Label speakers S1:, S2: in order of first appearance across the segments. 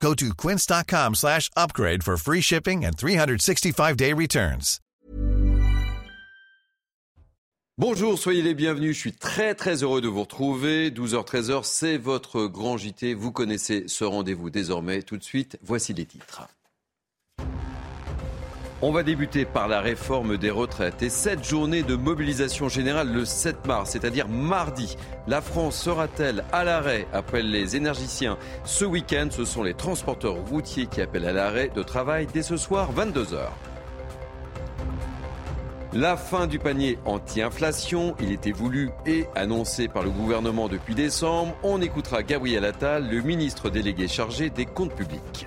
S1: Go to quince.com slash upgrade for free shipping and 365-day returns.
S2: Bonjour, soyez les bienvenus. Je suis très très heureux de vous retrouver. 12h-13h, c'est votre grand JT. Vous connaissez ce rendez-vous désormais. Tout de suite, voici les titres. On va débuter par la réforme des retraites et cette journée de mobilisation générale le 7 mars, c'est-à-dire mardi. La France sera-t-elle à l'arrêt après les énergiciens Ce week-end, ce sont les transporteurs routiers qui appellent à l'arrêt de travail dès ce soir 22h. La fin du panier anti-inflation, il était voulu et annoncé par le gouvernement depuis décembre. On écoutera Gabriel Attal, le ministre délégué chargé des comptes publics.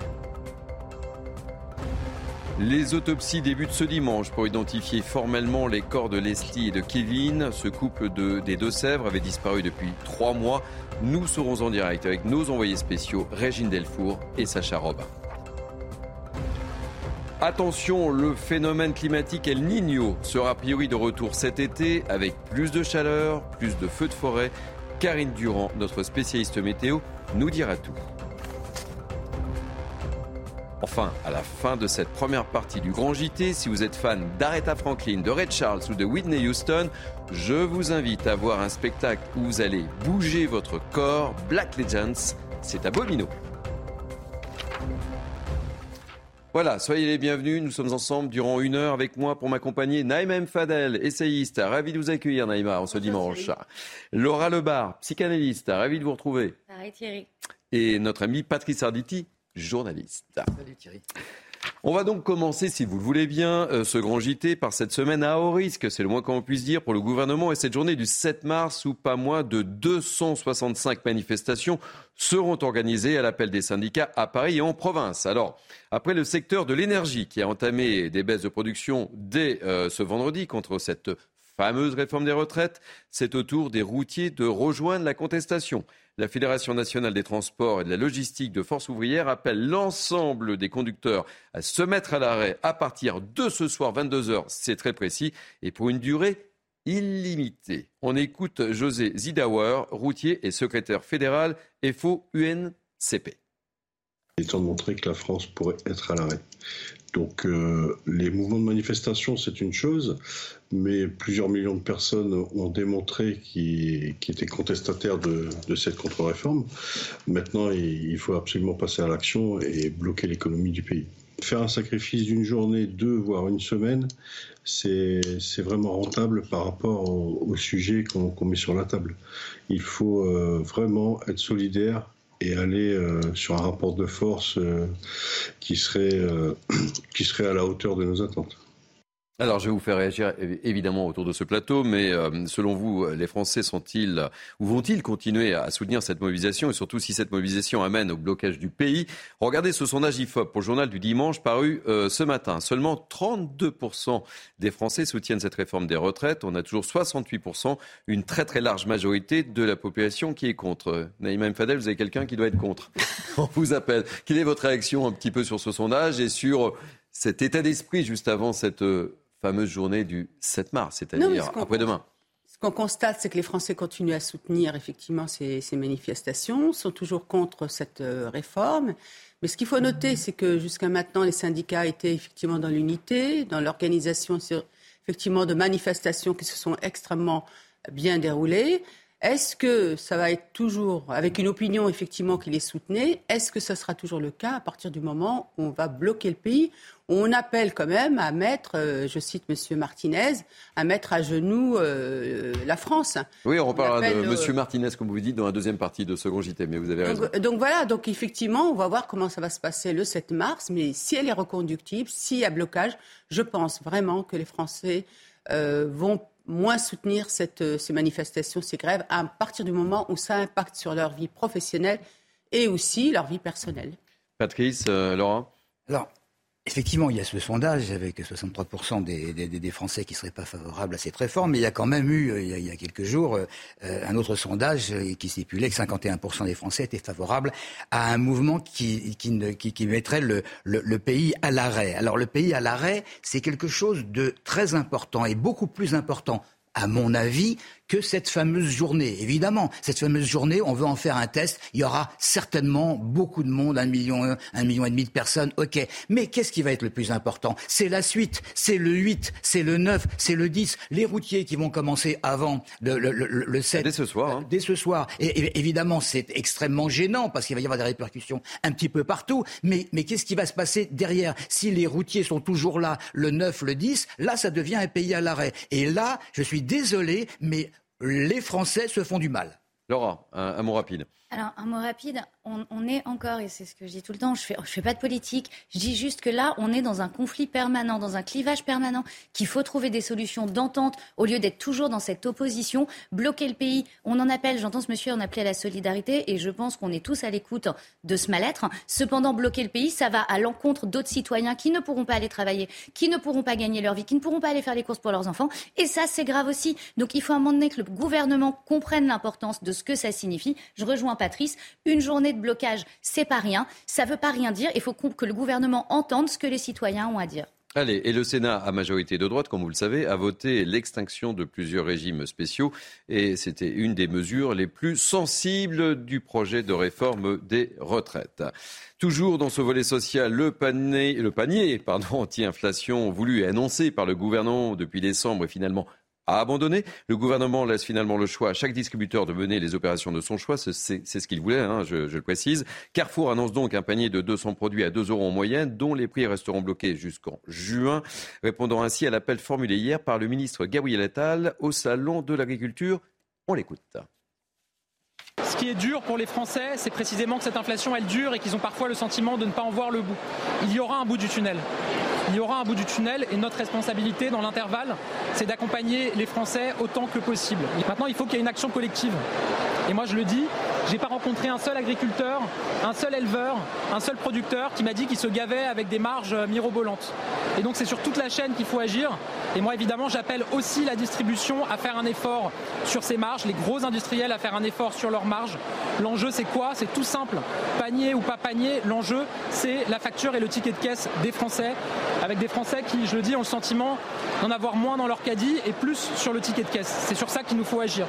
S2: Les autopsies débutent ce dimanche pour identifier formellement les corps de Leslie et de Kevin. Ce couple de, des Deux-Sèvres avait disparu depuis trois mois. Nous serons en direct avec nos envoyés spéciaux Régine Delfour et Sacha Robin. Attention, le phénomène climatique El Niño sera a priori de retour cet été avec plus de chaleur, plus de feux de forêt. Karine Durand, notre spécialiste météo, nous dira tout. Enfin, à la fin de cette première partie du Grand JT, si vous êtes fan d'Aretha Franklin, de Red Charles ou de Whitney Houston, je vous invite à voir un spectacle où vous allez bouger votre corps. Black Legends, c'est à Bomino. Voilà, soyez les bienvenus. Nous sommes ensemble durant une heure avec moi pour m'accompagner. Naïma M. Fadel, essayiste. Ravi de vous accueillir, Naïma, en ce dimanche. Laura Lebar, psychanalyste. Ravi de vous retrouver.
S3: Thierry.
S2: Et notre ami Patrice Arditi, journaliste.
S4: Salut Thierry.
S2: On va donc commencer, si vous le voulez bien, euh, ce grand JT par cette semaine à haut risque, c'est le moins qu'on puisse dire pour le gouvernement, et cette journée du 7 mars où pas moins de 265 manifestations seront organisées à l'appel des syndicats à Paris et en province. Alors, après le secteur de l'énergie qui a entamé des baisses de production dès euh, ce vendredi contre cette fameuse réforme des retraites, c'est au tour des routiers de rejoindre la contestation. La Fédération nationale des transports et de la logistique de Force ouvrière appelle l'ensemble des conducteurs à se mettre à l'arrêt à partir de ce soir 22h, c'est très précis, et pour une durée illimitée. On écoute José Zidauer, routier et secrétaire fédéral FO UNCP.
S5: Il est temps de montrer que la France pourrait être à l'arrêt. Donc euh, les mouvements de manifestation, c'est une chose, mais plusieurs millions de personnes ont démontré qu'ils étaient contestataires de, cette contre-réforme. Maintenant, il faut absolument passer à l'action et bloquer l'économie du pays. Faire un sacrifice d'une journée, deux, voire une semaine, c'est vraiment rentable par rapport au, sujet qu'on met sur la table. Il faut euh, vraiment être solidaire et aller euh, sur un rapport de force euh, qui, serait, euh, qui serait à la hauteur de nos attentes.
S2: Alors, je vais vous faire réagir évidemment autour de ce plateau, mais euh, selon vous, les Français sont-ils ou vont-ils continuer à soutenir cette mobilisation et surtout si cette mobilisation amène au blocage du pays? Regardez ce sondage IFOP pour le journal du dimanche paru euh, ce matin. Seulement 32% des Français soutiennent cette réforme des retraites. On a toujours 68%, une très très large majorité de la population qui est contre. Naïma Mfadel, vous avez quelqu'un qui doit être contre? On vous appelle. Quelle est votre réaction un petit peu sur ce sondage et sur cet état d'esprit juste avant cette euh, fameuse journée du 7 mars, c'est-à-dire après-demain.
S3: Ce qu'on constate, c'est que les Français continuent à soutenir effectivement ces, manifestations, sont toujours contre cette euh, réforme. Mais ce qu'il faut noter, c'est que jusqu'à maintenant, les syndicats étaient effectivement dans l'unité, dans l'organisation effectivement de manifestations qui se sont extrêmement bien déroulées. Est-ce que ça va être toujours, avec une opinion effectivement qui les soutenait, est-ce que ça sera toujours le cas à partir du moment où on va bloquer le pays, on appelle quand même à mettre, euh, je cite M. Martinez, à mettre à genoux euh, la France.
S2: Oui, on reparlera de M. Euh, Martinez, comme vous dites, dans la deuxième partie de Second JT, mais vous avez raison.
S3: Donc, voilà, donc effectivement, on va voir comment ça va se passer le 7 mars, mais si elle est reconductible, s'il y a blocage, je pense vraiment que les Français vont moins soutenir cette, ces manifestations, ces grèves, à partir du moment où ça impacte sur leur vie professionnelle et aussi leur vie personnelle.
S2: Patrice, Laurent?
S4: Alors, Effectivement, il y a ce sondage avec 63% des, Français qui ne seraient pas favorables à cette réforme, mais il y a quand même eu, il y a, quelques jours, euh, un autre sondage qui stipulait que 51% des Français étaient favorables à un mouvement qui, mettrait le pays à l'arrêt. Alors le pays à l'arrêt, c'est quelque chose de très important et beaucoup plus important à mon avis, que cette fameuse journée. Évidemment, cette fameuse journée, on veut en faire un test. Il y aura certainement beaucoup de monde, un million, un million et demi de personnes. OK. Mais qu'est-ce qui va être le plus important? C'est la suite. C'est le 8, c'est le 9, c'est le 10. Les routiers qui vont commencer avant le, le, le, le 7.
S2: Dès ce soir. Hein.
S4: Dès ce soir. Et, évidemment, c'est extrêmement gênant parce qu'il va y avoir des répercussions un petit peu partout. Mais, mais qu'est-ce qui va se passer derrière? Si les routiers sont toujours là, le 9, le 10, là, ça devient un pays à l'arrêt. Et là, je suis désolé, mais les Français se font du mal.
S2: Laura, un, mot rapide.
S6: Alors, un mot rapide, on, est encore, et c'est ce que je dis tout le temps, je ne fais, pas de politique, je dis juste que là, on est dans un conflit permanent, dans un clivage permanent, qu'il faut trouver des solutions d'entente au lieu d'être toujours dans cette opposition, bloquer le pays. On en appelle, j'entends ce monsieur en appeler à la solidarité, et je pense qu'on est tous à l'écoute de ce mal-être. Cependant, bloquer le pays, ça va à l'encontre d'autres citoyens qui ne pourront pas aller travailler, qui ne pourront pas gagner leur vie, qui ne pourront pas aller faire les courses pour leurs enfants, et ça, c'est grave aussi. Donc, il faut à un moment donné que le gouvernement comprenne l'importance de ce que ça signifie. Je rejoins Patrice, une journée de blocage, c'est pas rien. Ça veut pas rien dire. Il faut que le gouvernement entende ce que les citoyens ont à dire.
S2: Allez, et le Sénat, à majorité de droite, comme vous le savez, a voté l'extinction de plusieurs régimes spéciaux. Et c'était une des mesures les plus sensibles du projet de réforme des retraites. Toujours dans ce volet social, le panier, le panier anti-inflation voulu et annoncé par le gouvernement depuis décembre est finalement abandonné. Le gouvernement laisse finalement le choix à chaque distributeur de mener les opérations de son choix. C'est ce qu'il voulait, hein, je, le précise. Carrefour annonce donc un panier de 200 produits à 2 euros en moyenne, dont les prix resteront bloqués jusqu'en juin, répondant ainsi à l'appel formulé hier par le ministre Gabriel Attal au Salon de l'agriculture. On l'écoute.
S7: Ce qui est dur pour les Français, c'est précisément que cette inflation, elle dure et qu'ils ont parfois le sentiment de ne pas en voir le bout. Il y aura un bout du tunnel il y aura un bout du tunnel et notre responsabilité dans l'intervalle, c'est d'accompagner les Français autant que possible. maintenant, il faut qu'il y ait une action collective. Et moi, je le dis, j'ai pas rencontré un seul agriculteur, un seul éleveur, un seul producteur qui m'a dit qu'il se gavait avec des marges mirobolantes. Et donc, c'est sur toute la chaîne qu'il faut agir. Et moi, évidemment, j'appelle aussi la distribution à faire un effort sur ces marges, les gros industriels à faire un effort sur leurs marges. L'enjeu, c'est quoi? C'est tout simple. Panier ou pas panier, l'enjeu, c'est la facture et le ticket de caisse des Français, avec des Français qui, je le dis, ont le sentiment d'en avoir moins dans leur caddie et plus sur le ticket de caisse. C'est sur ça qu'il nous faut agir.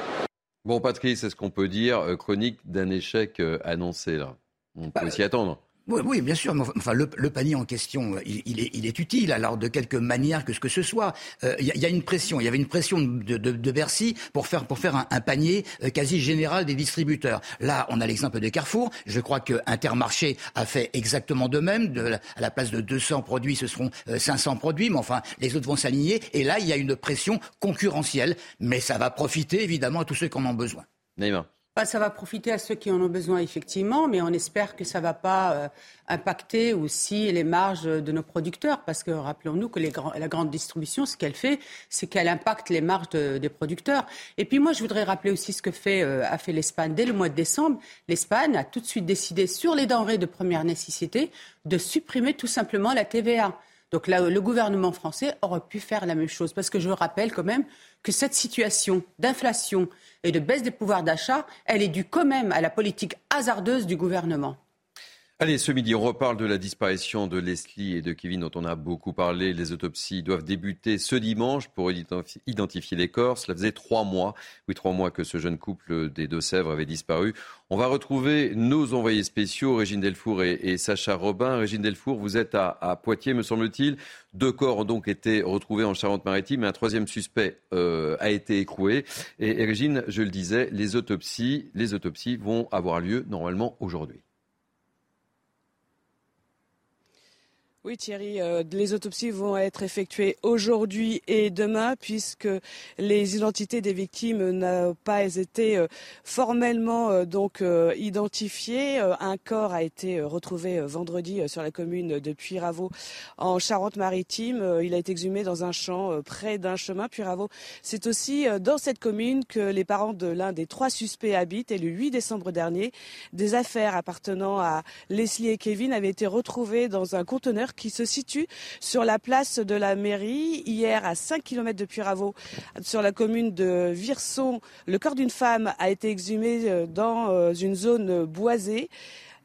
S2: Bon, Patrick, c'est ce qu'on peut dire, euh, chronique d'un échec euh, annoncé là? On peut bah, s'y attendre.
S4: Oui, bien sûr. enfin, le, panier en question, il, est, utile, alors de quelque manière que ce que ce soit. Euh, il y, a une pression. Il y avait une pression de, Bercy pour faire, pour faire un, panier euh, quasi général des distributeurs. Là, on a l'exemple de Carrefour. Je crois que Intermarché a fait exactement de même. De, à la place de 200 produits, ce seront 500 euh, produits, mais enfin, les autres vont s'aligner. Et là, il y a une pression concurrentielle, mais ça va profiter évidemment à tous ceux qui en ont besoin.
S2: Neymar.
S3: Bah, ça va profiter à ceux qui en ont besoin, effectivement, mais on espère que ça ne va pas euh, impacter aussi les marges de nos producteurs, parce que rappelons-nous que la grande distribution, ce qu'elle fait, c'est qu'elle impacte les marges des producteurs. Et puis moi, je voudrais rappeler aussi ce que fait, euh, a fait l'Espagne dès le mois de décembre. L'Espagne a tout de suite décidé, sur les denrées de première nécessité, de supprimer tout simplement la TVA. Donc là, le gouvernement français aurait pu faire la même chose, parce que je rappelle quand même que cette situation d'inflation et de baisse des pouvoirs d'achat, elle est due quand même à la politique hasardeuse du gouvernement.
S2: Allez, ce midi, on reparle de la disparition de Leslie et de Kevin dont on a beaucoup parlé. Les autopsies doivent débuter ce dimanche pour identifier les corps. Cela faisait trois mois, oui, trois mois que ce jeune couple des Deux-Sèvres avait disparu. On va retrouver nos envoyés spéciaux, Régine Delfour et, Sacha Robin. Régine Delfour, vous êtes à, Poitiers, me semble-t-il. Deux corps ont donc été retrouvés en Charente-Maritime et un troisième suspect euh, a été écroué. Et, et Régine, je le disais, les autopsies, les autopsies vont avoir lieu normalement aujourd'hui.
S8: Oui Thierry, euh, les autopsies vont être effectuées aujourd'hui et demain puisque les identités des victimes n'ont pas été euh, formellement euh, donc identifiées. Un corps a été retrouvé vendredi sur la commune de Puyraveau en Charente-Maritime. Il a été exhumé dans un champ près d'un chemin. Puyraveau, c'est aussi dans cette commune que les parents de l'un des trois suspects habitent et le 8 décembre dernier, des affaires appartenant à Leslie et Kevin avaient été retrouvées dans un conteneur qui se situe sur la place de la mairie. Hier, à 5 km de Puyraveau, sur la commune de Virson, le corps d'une femme a été exhumé euh, dans euh, une zone boisée.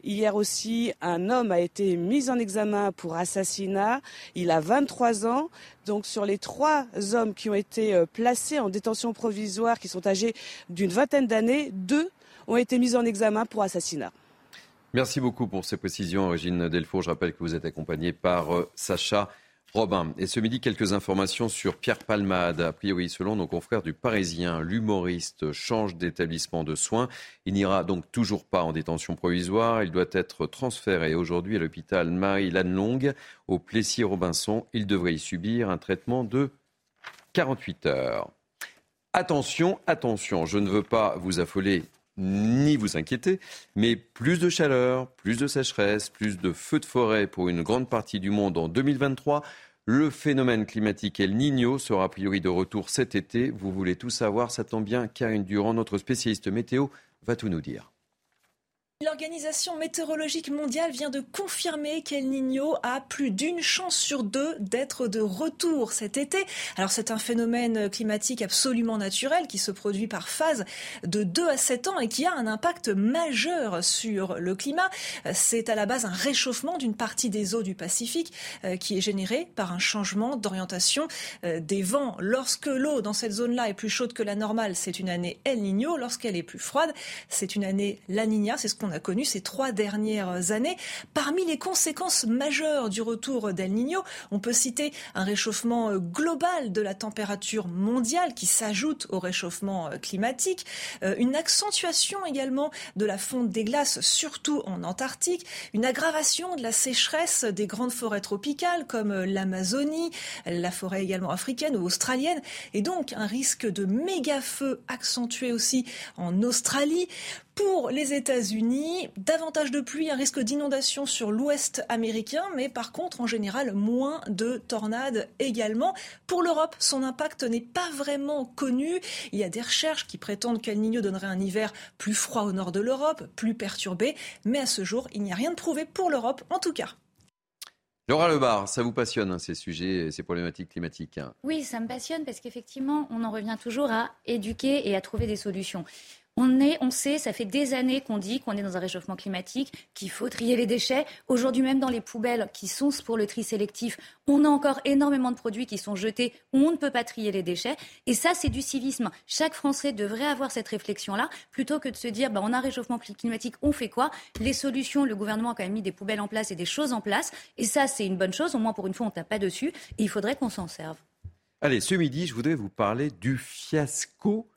S8: Hier aussi, un homme a été mis en examen pour assassinat. Il a 23 ans. Donc sur les trois hommes qui ont été euh, placés en détention provisoire, qui sont âgés d'une vingtaine d'années, deux ont été mis en examen pour assassinat.
S2: Merci beaucoup pour ces précisions, Régine Delfour. Je rappelle que vous êtes accompagnée par euh, Sacha Robin. Et ce midi, quelques informations sur Pierre Palmade. A priori, selon nos confrères du Parisien, l'humoriste change d'établissement de soins. Il n'ira donc toujours pas en détention provisoire. Il doit être transféré aujourd'hui à l'hôpital Marie-Lannelongue au Plessis-Robinson. Il devrait y subir un traitement de 48 heures. Attention, attention, je ne veux pas vous affoler ni vous inquiéter, mais plus de chaleur, plus de sécheresse, plus de feux de forêt pour une grande partie du monde en 2023. Le phénomène climatique El Niño sera a priori de retour cet été. Vous voulez tout savoir, ça tombe bien. Karine Durand, notre spécialiste météo, va tout nous dire.
S9: L'Organisation météorologique mondiale vient de confirmer qu'El Niño a plus d'une chance sur deux d'être de retour cet été. Alors c'est un phénomène climatique absolument naturel qui se produit par phase de 2 à 7 ans et qui a un impact majeur sur le climat. C'est à la base un réchauffement d'une partie des eaux du Pacifique euh, qui est généré par un changement d'orientation euh, des vents. Lorsque l'eau dans cette zone-là est plus chaude que la normale, c'est une année El Niño. Lorsqu'elle est plus froide, c'est une année La Niña. C'est ce qu'on on a connu ces trois dernières années. Parmi les conséquences majeures du retour d'El Niño, on peut citer un réchauffement euh, global de la température mondiale qui s'ajoute au réchauffement euh, climatique, euh, une accentuation également de la fonte des glaces, surtout en Antarctique, une aggravation de la sécheresse des grandes forêts tropicales comme l'Amazonie, la forêt également africaine ou australienne, et donc un risque de méga feu accentué aussi en Australie. Pour les États-Unis, davantage de pluie, un risque d'inondation sur l'ouest américain, mais par contre, en général, moins de tornades également. Pour l'Europe, son impact n'est pas vraiment connu. Il y a des recherches qui prétendent qu'El Niño donnerait un hiver plus froid au nord de l'Europe, plus perturbé, mais à ce jour, il n'y a rien de prouvé pour l'Europe, en tout cas.
S2: Laura Lebar, ça vous passionne hein, ces sujets, ces problématiques climatiques? Hein
S6: Oui, ça me passionne parce qu'effectivement, on en revient toujours à éduquer et à trouver des solutions. On, est, on sait, ça fait des années qu'on dit qu'on est dans un réchauffement climatique, qu'il faut trier les déchets. Aujourd'hui, même dans les poubelles qui sont pour le tri sélectif, on a encore énormément de produits qui sont jetés où on ne peut pas trier les déchets. Et ça, c'est du civisme. Chaque Français devrait avoir cette réflexion-là, plutôt que de se dire, bah, on a un réchauffement climatique, on fait quoi? Les solutions, le gouvernement a quand même mis des poubelles en place et des choses en place. Et ça, c'est une bonne chose. Au moins, pour une fois, on ne tape pas dessus. Et il faudrait qu'on s'en serve.
S2: Allez, ce midi, je voudrais vous parler du fiasco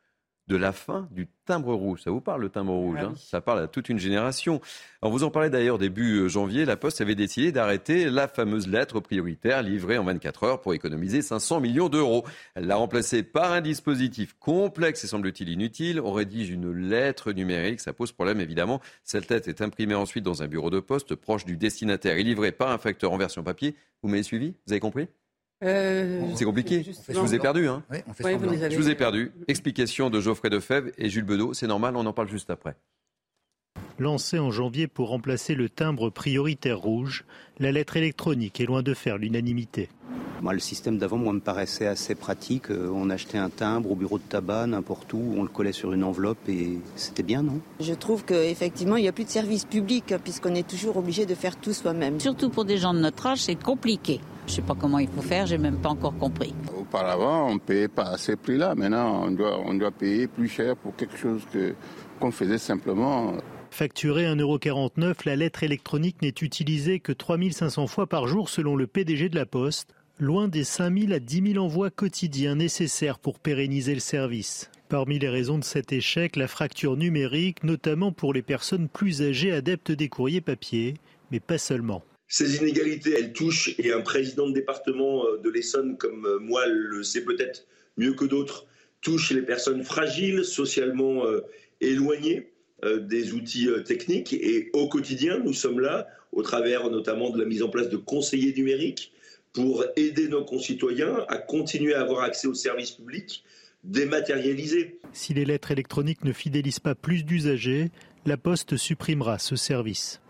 S2: de la fin du timbre rouge. Ça vous parle le timbre rouge ah hein Ça parle à toute une génération. On vous en parlait d'ailleurs début euh, janvier. La Poste avait décidé d'arrêter la fameuse lettre prioritaire livrée en 24 heures pour économiser 500 millions d'euros. Elle l'a remplacée par un dispositif complexe et semble-t-il inutile. On rédige une lettre numérique. Ça pose problème évidemment. Cette lettre est imprimée ensuite dans un bureau de poste proche du destinataire et livrée par un facteur en version papier. Vous m'avez suivi? Vous avez compris? Euh, c'est compliqué. Je vous ai perdu. Hein. je vous ai perdu. Explication de Geoffrey Defebvre et Jules Bedeau. C'est normal, on en parle juste après.
S10: Lancée en janvier pour remplacer le timbre prioritaire rouge, la lettre électronique est loin de faire l'unanimité.
S11: Moi, le système d'avant, moi, me paraissait assez pratique. Euh, on achetait un timbre au bureau de tabac, n'importe où, on le collait sur une enveloppe et c'était bien, non?
S12: Je trouve qu'effectivement, il n'y a plus de service public puisqu'on est toujours obligé de faire tout soi-même.
S13: Surtout pour des gens de notre âge, c'est compliqué. Je ne sais pas comment il faut faire, j'ai même pas encore compris.
S14: Auparavant, on ne payait pas à ces prix-là. Maintenant, on doit, on doit payer plus cher pour quelque chose que, qu'on faisait simplement.
S10: Facturée 1,49€, la lettre électronique n'est utilisée que 3500 fois par jour selon le PDG de la Poste, loin des 5000 à 10 000 envois quotidiens nécessaires pour pérenniser le service. Parmi les raisons de cet échec, la fracture numérique, notamment pour les personnes plus âgées adeptes des courriers papier, mais pas seulement.
S15: Ces inégalités, elles touchent, et un président de département euh, de l'Essonne comme euh, moi le sait peut-être mieux que d'autres, touchent les personnes fragiles, socialement euh, éloignées des outils techniques. Et au quotidien, nous sommes là, au travers notamment de la mise en place de conseillers numériques, pour aider nos concitoyens à continuer à avoir accès aux services publics dématérialisés.
S10: Si les lettres électroniques ne fidélisent pas plus d'usagers, la Poste supprimera ce service.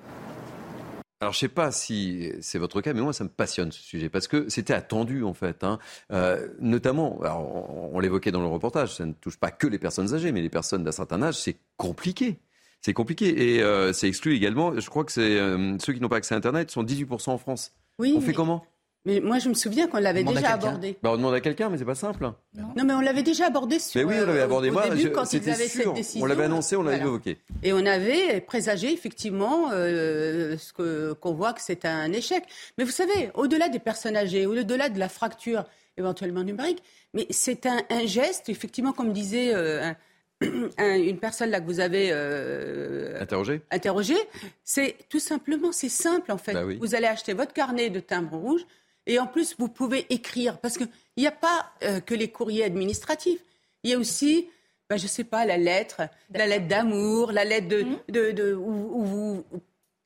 S2: Alors, je sais pas si c'est votre cas, mais moi, ça me passionne ce sujet parce que c'était attendu en fait. Hein. Euh, notamment, alors, on, on l'évoquait dans le reportage, ça ne touche pas que les personnes âgées, mais les personnes d'un certain âge, c'est compliqué. C'est compliqué et euh, c'est exclu également. Je crois que c'est euh, ceux qui n'ont pas accès à Internet sont 18% en France.
S3: Oui,
S2: on fait comment?
S3: Mais moi, je me souviens qu'on l'avait déjà abordé.
S2: Bah, on demande à quelqu'un, mais c'est pas simple.
S3: Non, mais on l'avait déjà abordé sur.
S2: Mais oui, on l'avait
S3: euh,
S2: abordé.
S3: Au
S2: Moi,
S3: début,
S2: je-
S3: quand ils avaient
S2: sûr.
S3: cette décision.
S2: On l'avait annoncé, on l'avait
S3: Voilà.
S2: évoqué.
S3: Et on avait présagé effectivement euh, ce que- qu'on voit que c'est un échec. Mais vous savez, au-delà des personnes âgées, au-delà de la fracture éventuellement numérique, mais c'est un, un geste, effectivement, comme disait euh, un- un- une personne là que vous avez euh,
S2: Interrogé
S3: interrogé, c'est tout simplement, c'est simple en fait.
S2: Bah oui.
S3: Vous allez acheter votre carnet de timbre rouge et en plus vous pouvez écrire parce qu'il n'y a pas euh, que les courriers administratifs, il y a aussi, bah, je sais pas, la lettre, la lettre d'amour, la lettre de, de, de- où, où vous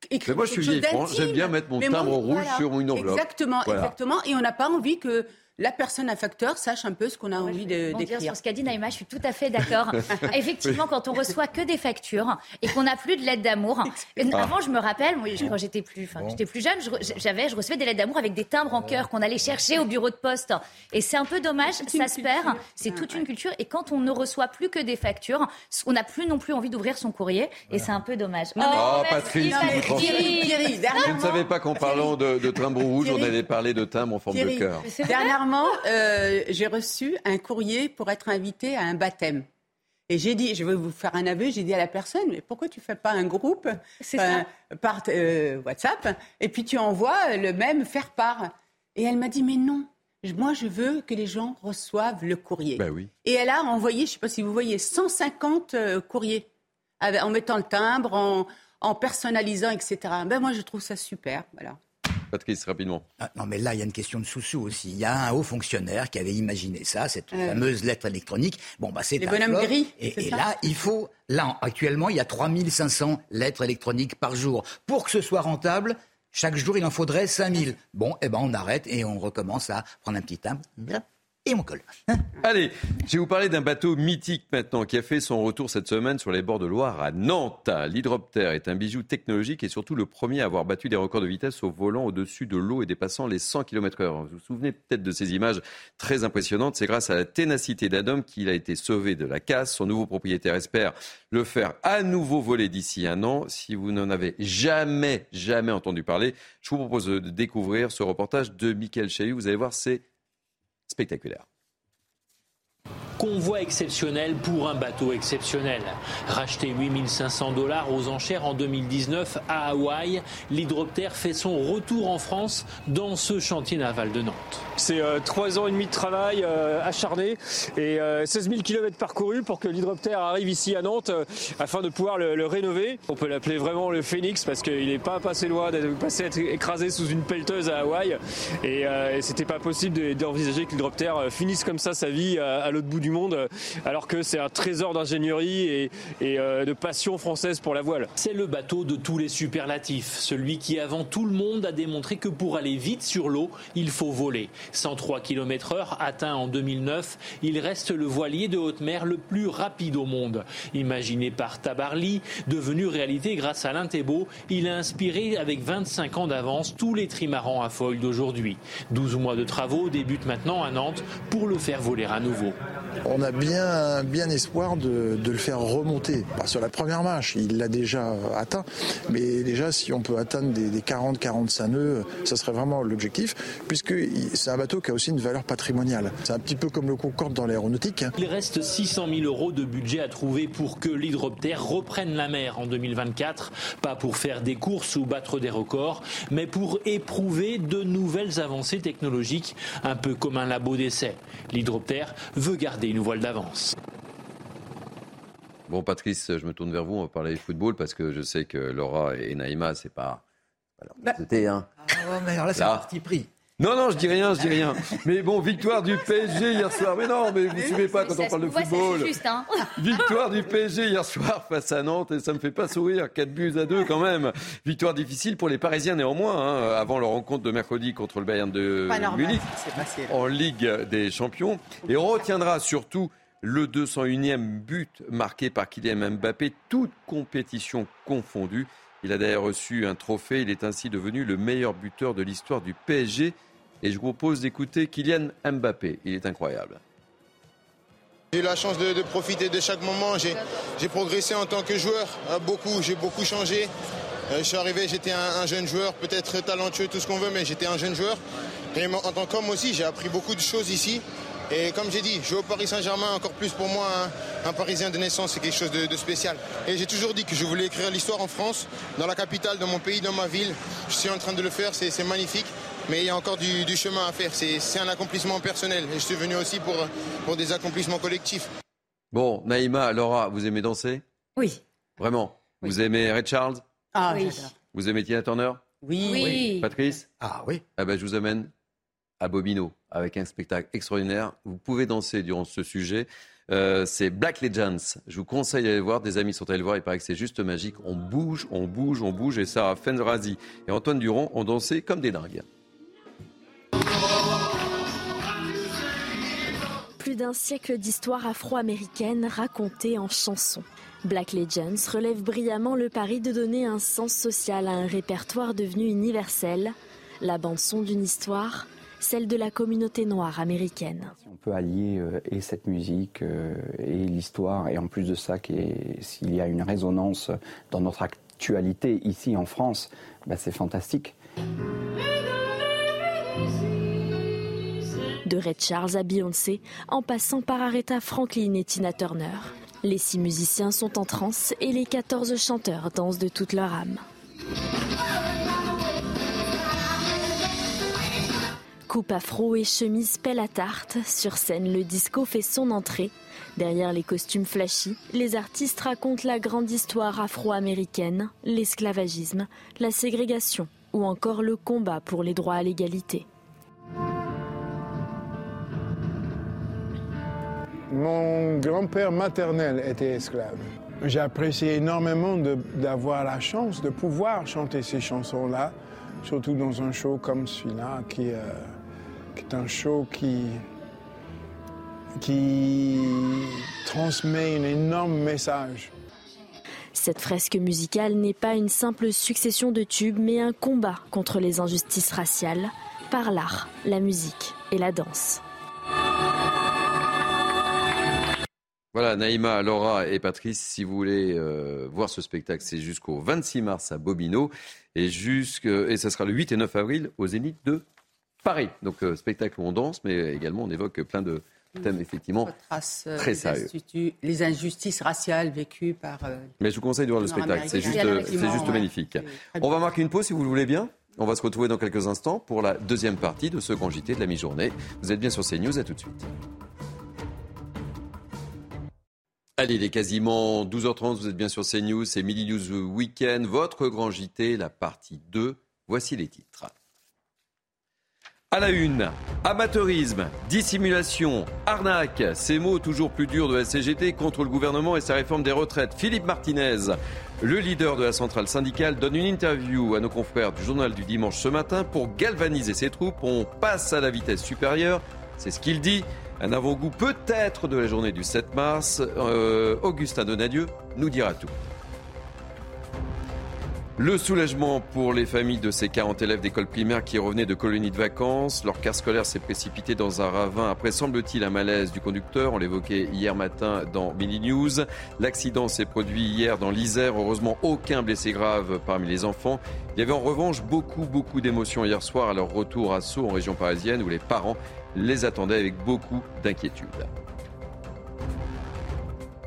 S3: écrivez
S2: Mais moi, je suis vieille France, j'aime bien mettre mon
S3: Mais
S2: timbre rouge
S3: voilà.
S2: sur une enveloppe.
S3: Exactement,
S2: Voilà.
S3: exactement. Et on n'a pas envie que la personne à facteur sache un peu ce qu'on a envie de- d'écrire.
S6: sur ce qu'a dit Naïma, je suis tout à fait d'accord. Effectivement, quand on reçoit que des factures et qu'on n'a plus de lettres d'amour.
S3: Ah.
S6: Avant, je me rappelle, moi, quand j'étais plus, enfin, j'étais plus jeune, j'avais, je recevais des lettres d'amour avec des timbres en cœur qu'on allait chercher au bureau de poste. Et c'est un peu dommage, ça se perd. C'est toute une culture. Et quand on ne reçoit plus que des factures, on n'a plus non plus envie d'ouvrir son courrier. Et c'est un peu dommage.
S2: Oh,
S6: merci,
S2: Patrice,
S6: Patrice.
S3: Thierry, Thierry,
S2: Je ne savais pas qu'en parlant de, de timbre rouge, on allait parler de timbre en forme de cœur.
S3: Dernièrement, euh, j'ai reçu un courrier pour être invité à un baptême. Et j'ai dit, je vais vous faire un aveu, j'ai dit à la personne, mais pourquoi tu fais pas un groupe euh,
S6: ça.
S3: par euh, WhatsApp et puis tu envoies le même faire part Et elle m'a dit, mais non, moi je veux que les gens reçoivent le courrier.
S2: Bah oui.
S3: Et elle a envoyé, je ne sais pas si vous voyez, 150 euh, courriers avec- en mettant le timbre, en, en personnalisant, etc. Ben moi je trouve ça super, voilà.
S2: Patrice, rapidement.
S4: Ah, non, mais là, il y a une question de sous-sous aussi. Il y a un haut fonctionnaire qui avait imaginé ça, cette
S3: Ouais.
S4: fameuse lettre électronique. Bon, bah, c'est
S3: Les bonhommes
S4: flop.
S3: gris,
S4: Et, là, il faut, là, actuellement, il y a 3500 lettres électroniques par jour. Pour que ce soit rentable, chaque jour, il en faudrait 5000. Bon, eh ben, on arrête et on recommence à prendre un petit timbre. Et on colle.
S2: Allez, je vais vous parler d'un bateau mythique maintenant qui a fait son retour cette semaine sur les bords de Loire à Nantes. L'hydroptère est un bijou technologique et surtout le premier à avoir battu des records de vitesse au volant au-dessus de l'eau et dépassant les 100 km/h. Vous vous souvenez peut-être de ces images très impressionnantes. C'est grâce à la ténacité d'un homme qu'il a été sauvé de la casse. Son nouveau propriétaire espère le faire à nouveau voler d'ici un an. Si vous n'en avez jamais, jamais entendu parler, je vous propose de découvrir ce reportage de Michael Chailloux. Vous allez voir, c'est spectaculaire.
S16: Convoi exceptionnel pour un bateau exceptionnel. Racheté 8500 dollars aux enchères en 2019 à Hawaï, l'hydroptère fait son retour en France dans ce chantier naval de Nantes.
S17: C'est euh, trois ans et demi de travail euh, acharné et euh, 16 000 km parcourus pour que l'hydroptère arrive ici à Nantes euh, afin de pouvoir le, rénover. On peut l'appeler vraiment le phénix parce qu'il n'est pas passé loin d'être passé être écrasé sous une pelleteuse à Hawaï et, euh, et c'était pas possible de- d'envisager que l'hydroptère finisse comme ça sa vie à, à l'autre bout du euh, alors que c'est un trésor d'ingénierie et, euh, de passion française pour la voile.
S16: C'est le bateau de tous les superlatifs, celui qui avant tout le monde a démontré que pour aller vite sur l'eau, il faut voler. 103 km heure atteint en 2009, il reste le voilier de haute mer le plus rapide au monde. Imaginé par Tabarly, devenu réalité grâce à l'Intebo, il a inspiré avec 25 ans d'avance tous les trimarans à foil d'aujourd'hui. 12 mois de travaux débutent maintenant à Nantes pour le faire voler à nouveau.
S18: On a bien, bien espoir de, le faire remonter. Pas sur la première marche, il l'a déjà atteint, mais déjà si on peut atteindre des, des 40-45 nœuds, ça serait vraiment l'objectif, puisque c'est un bateau qui a aussi une valeur patrimoniale. C'est un petit peu comme le Concorde dans l'aéronautique. hein.
S16: Il reste 600 000 euros de budget à trouver pour que l'hydroptère reprenne la mer en 2024. Pas pour faire des courses ou battre des records, mais pour éprouver de nouvelles avancées technologiques, un peu comme un labo d'essai. L'hydroptère veut garder une voile d'avance.
S2: Bon, Patrice, je me tourne vers vous. On va parler football parce que je sais que Laura et Naïma, c'est pas. Alors, c'était hein.
S4: Ah, mais alors là, c'est un parti pris.
S2: Non, non, je dis rien, je dis rien. Mais bon, victoire du PSG hier soir. Mais non, mais vous ne suivez pas quand on parle de football.
S6: hein.
S2: Victoire du PSG hier soir face à Nantes et ça me fait pas sourire. 4 buts à 2 quand même. Victoire difficile pour les Parisiens néanmoins, hein, avant leur rencontre de mercredi contre le Bayern de Munich en Ligue des Champions. Et on retiendra surtout le 201e but marqué par Kylian Mbappé, toute compétition confondue. Il a d'ailleurs reçu un trophée. Il est ainsi devenu le meilleur buteur de l'histoire du PSG. Et je vous propose d'écouter Kylian Mbappé. Il est incroyable.
S19: J'ai eu la chance de, profiter de chaque moment. J'ai progressé en tant que joueur, hein, beaucoup. J'ai beaucoup changé. Euh, je suis arrivé, j'étais un, jeune joueur, peut-être talentueux, tout ce qu'on veut, mais j'étais un jeune joueur. Et en tant qu'homme aussi, j'ai appris beaucoup de choses ici. Et comme j'ai dit, jouer au Paris Saint-Germain, encore plus pour moi, un, Parisien de naissance, c'est quelque chose de, spécial. Et j'ai toujours dit que je voulais écrire l'histoire en France, dans la capitale, dans mon pays, dans ma ville. Je suis en train de le faire, c'est magnifique. Mais il y a encore du, chemin à faire. C'est un accomplissement personnel. Et je suis venu aussi pour, pour des accomplissements collectifs.
S2: Bon, Naïma, Laura, vous aimez danser?
S6: Oui.
S2: Vraiment? Vous aimez Red Charles?
S3: Ah, oui.
S2: Vous aimez Tina Turner?
S3: Oui.
S6: oui.
S2: Patrice?
S4: Ah oui.
S2: Ah ben, je vous amène à Bobino avec un spectacle extraordinaire. Vous pouvez danser durant ce sujet. Euh, c'est Black Legends. Je vous conseille d'aller voir. Des amis sont allés le voir. Il paraît que c'est juste magique. On bouge, on bouge, on bouge. Et Sarah Fenrazi et Antoine Durand ont dansé comme des dingues.
S20: Plus d'un siècle d'histoire afro-américaine racontée en chansons. Black Legends relève brillamment le pari de donner un sens social à un répertoire devenu universel, la bande-son d'une histoire, celle de la communauté noire américaine.
S21: On peut allier euh, et cette musique euh, et l'histoire, et en plus de ça, s'il y a une résonance dans notre actualité ici en France, bah, c'est fantastique.
S20: De Red Charles à Beyoncé, en passant par Aretha Franklin et Tina Turner. Les six musiciens sont en transe et les 14 chanteurs dansent de toute leur âme. Coupe afro et chemise pelle à tarte, sur scène le disco fait son entrée. Derrière les costumes flashy, les artistes racontent la grande histoire afro-américaine, l'esclavagisme, la ségrégation ou encore le combat pour les droits à l'égalité.
S22: Mon grand-père maternel était esclave. J'ai apprécié énormément d'avoir la chance de pouvoir chanter ces chansons-là, surtout dans un show comme celui-là, qui, euh, est un show qui, qui transmet un énorme message.
S20: Cette fresque musicale n'est pas une simple succession de tubes, mais un combat contre les injustices raciales par l'art, la musique et la danse.
S2: Voilà, Naïma, Laura et Patrice, si vous voulez euh, voir ce spectacle, c'est jusqu'au 26 mars à Bobino et, jusqu', et ça sera le 8 et 9 avril au Zénith de Paris. Donc, euh, spectacle où on danse, mais également on évoque plein de thèmes effectivement
S3: euh,
S2: très sérieux.
S3: Les injustices raciales vécues par.
S2: mais je vous conseille de voir le spectacle, c'est juste, c'est juste magnifique. On va marquer une pause si vous le voulez bien. On va se retrouver dans quelques instants pour la deuxième partie de ce grand JT de la mi-journée. Vous êtes bien sur CNews, à tout de suite. Allez, il est quasiment 12h30, vous êtes bien sur CNews, c'est Midi News Weekend, votre grand JT, la partie 2. Voici les titres. À la une, amateurisme, dissimulation, arnaque, ces mots toujours plus durs de la CGT contre le gouvernement et sa réforme des retraites. Philippe Martinez, le leader de la centrale syndicale, donne une interview à nos confrères du journal du dimanche ce matin pour galvaniser ses troupes. On passe à la vitesse supérieure, c'est ce qu'il dit. Un avant-goût peut-être de la journée du 7 mars. Euh, Augustin Donadieu nous dira tout. Le soulagement pour les familles de ces 40 élèves d'école primaire qui revenaient de colonies de vacances. Leur car scolaire s'est précipité dans un ravin après, semble-t-il, un malaise du conducteur. On l'évoquait hier matin dans Mini News. L'accident s'est produit hier dans l'Isère. Heureusement, aucun blessé grave parmi les enfants. Il y avait en revanche beaucoup, beaucoup d'émotions hier soir à leur retour à Sceaux en région parisienne où les parents les attendait avec beaucoup d'inquiétude.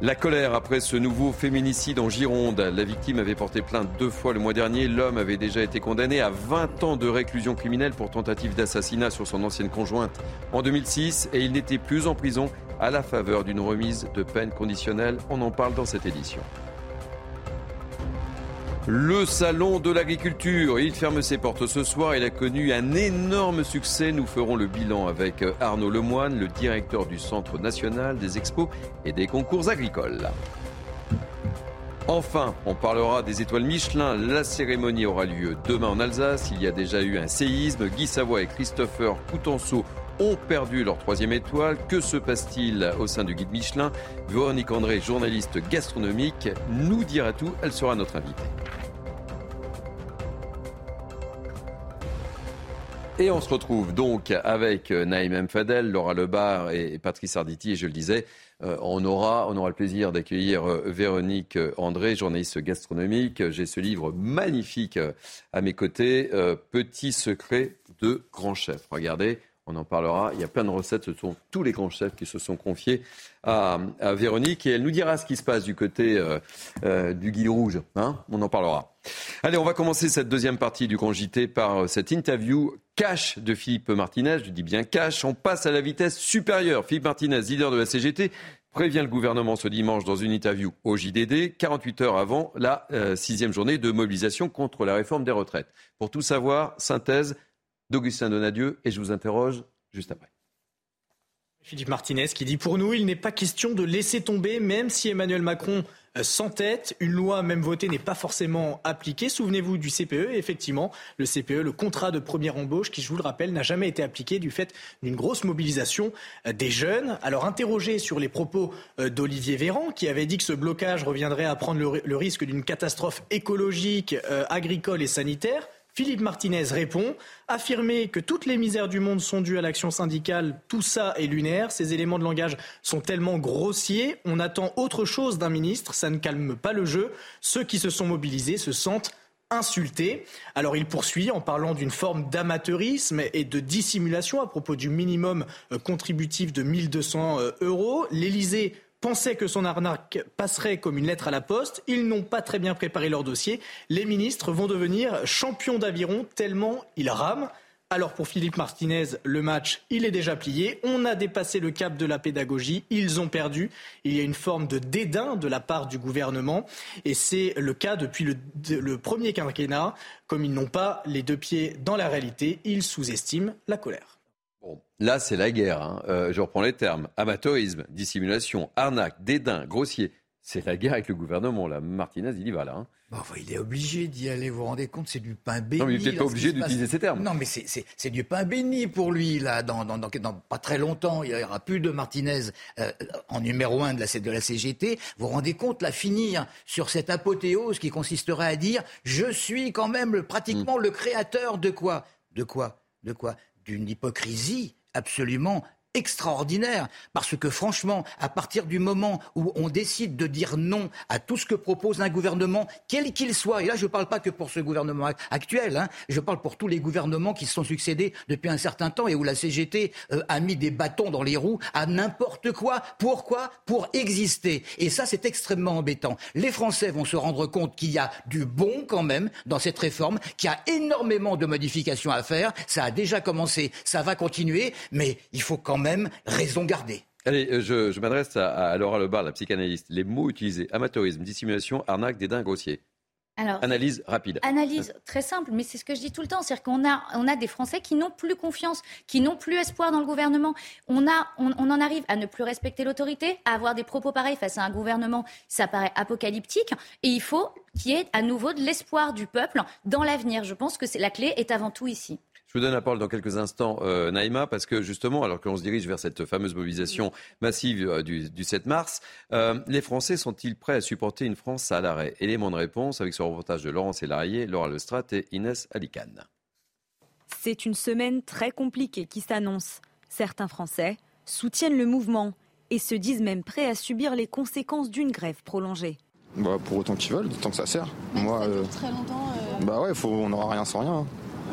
S2: La colère après ce nouveau féminicide en Gironde. La victime avait porté plainte deux fois le mois dernier. L'homme avait déjà été condamné à 20 ans de réclusion criminelle pour tentative d'assassinat sur son ancienne conjointe en 2006 et il n'était plus en prison à la faveur d'une remise de peine conditionnelle. On en parle dans cette édition. Le salon de l'agriculture, il ferme ses portes ce soir. Il a connu un énorme succès. Nous ferons le bilan avec Arnaud Lemoine, le directeur du Centre national des expos et des concours agricoles. Enfin, on parlera des étoiles Michelin. La cérémonie aura lieu demain en Alsace. Il y a déjà eu un séisme. Guy Savoie et Christopher Coutenceau ont perdu leur troisième étoile. Que se passe-t-il au sein du guide Michelin? Véronique André, journaliste gastronomique, nous dira tout. Elle sera notre invitée. Et on se retrouve donc avec Naïm M. Fadel, Laura Lebar et Patrice Arditi. Et je le disais, euh, on, aura, on aura le plaisir d'accueillir euh, Véronique euh, André, journaliste gastronomique. J'ai ce livre magnifique à mes côtés, Petit secret de grand chef. Regardez, on en parlera. Il y a plein de recettes. Ce sont tous les grands chefs qui se sont confiés à, Véronique et elle nous dira ce qui se passe du côté du guide rouge. Hein on en parlera. Allez, on va commencer cette deuxième partie du Grand JT par cette interview cash de Philippe Martinez. Je dis bien cash. On passe à la vitesse supérieure. Philippe Martinez, leader de la CGT, prévient le gouvernement ce dimanche dans une interview au JDD, 48 heures avant la euh, sixième journée de mobilisation contre la réforme des retraites. Pour tout savoir, synthèse d'Augustin Donadieu et je vous interroge juste après.
S23: Philippe Martinez qui dit pour nous, il n'est pas question de laisser tomber, même si Emmanuel Macron euh, sans tête. Une loi même votée n'est pas forcément appliquée. Souvenez-vous du CPE. Effectivement, le CPE, le contrat de première embauche, qui, je vous le rappelle, n'a jamais été appliqué du fait d'une grosse mobilisation euh, des jeunes. Alors, interrogé sur les propos euh, d'Olivier Véran, qui avait dit que ce blocage reviendrait à prendre le, risque d'une catastrophe écologique, agricole et sanitaire, Philippe Martinez répond affirmer que toutes les misères du monde sont dues à l'action syndicale, tout ça est lunaire. Ces éléments de langage sont tellement grossiers. On attend autre chose d'un ministre. Ça ne calme pas le jeu. Ceux qui se sont mobilisés se sentent insultés. Alors il poursuit en parlant d'une forme d'amateurisme et de dissimulation à propos du minimum euh, contributif de 1200 euh, euros. L'Élysée pensaient que son arnaque passerait comme une lettre à la poste. Ils n'ont pas très bien préparé leur dossier. Les ministres vont devenir champions d'aviron tellement ils rament. Alors pour Philippe Martinez, le match, il est déjà plié. On a dépassé le cap de la pédagogie. Ils ont perdu. Il y a une forme de dédain de la part du gouvernement. Et c'est le cas depuis le, le premier quinquennat. Comme ils n'ont pas les deux pieds dans la réalité, ils sous-estiment la colère.
S2: Là, c'est la guerre. Hein. Euh, je reprends les termes. Amateurisme, dissimulation, arnaque, dédain, grossier. C'est la guerre avec le gouvernement. Là. Martinez, il y va là. Hein.
S4: il est obligé d'y aller, vous vous rendez compte, c'est du pain béni.
S2: Non, mais il n'est pas obligé d'utiliser ces termes.
S4: Non, mais c'est du pain béni pour lui, là. Dans, dans, dans, pas très longtemps, il n'y aura plus de Martinez euh, en numéro un de la, de la CGT. Vous vous rendez compte, là, finir sur cette apothéose qui consisterait à dire je suis quand même pratiquement hmm. le créateur de quoi? De quoi? De quoi? D'une hypocrisie absolument extraordinaire. Parce que franchement, à partir du moment où on décide de dire non à tout ce que propose un gouvernement, quel qu'il soit, et là je ne parle pas que pour ce gouvernement actuel, hein, je parle pour tous les gouvernements qui se sont succédés depuis un certain temps et où la CGT euh, a mis des bâtons dans les roues à n'importe quoi. Pourquoi? Pour exister. Et ça, c'est extrêmement embêtant. Les Français vont se rendre compte qu'il y a du bon quand même dans cette réforme, qu'il y a énormément de modifications à faire. Ça a déjà commencé, ça va continuer, mais il faut quand même raison garder.
S2: Allez, euh, je, m'adresse à, Laura Lebar, la psychanalyste. Les mots utilisés amateurisme, dissimulation, arnaque, dédain grossier. Alors, analyse rapide.
S6: Analyse très simple, mais c'est ce que je dis tout le temps. C'est-à-dire qu'on a, on a des Français qui n'ont plus confiance, qui n'ont plus espoir dans le gouvernement. On, a, on, on en arrive à ne plus respecter l'autorité, à avoir des propos pareils face à un gouvernement, ça paraît apocalyptique. Et il faut qu'il y ait à nouveau de l'espoir du peuple dans l'avenir. Je pense que la clé est avant tout ici.
S2: Je vous donne la parole dans quelques instants, euh, Naïma, parce que justement, alors qu'on se dirige vers cette fameuse mobilisation massive euh, du, 7 mars, euh, les Français sont-ils prêts à supporter une France à l'arrêt? Élément de réponse avec ce reportage de Laurence Elarié, Laura Lestrade et Inès Alicane.
S24: C'est une semaine très compliquée qui s'annonce. Certains Français soutiennent le mouvement et se disent même prêts à subir les conséquences d'une grève prolongée.
S25: Bah, pour autant qu'ils veulent, tant que ça sert. Moi, très longtemps. Bah ouais, faut, on n'aura rien sans rien.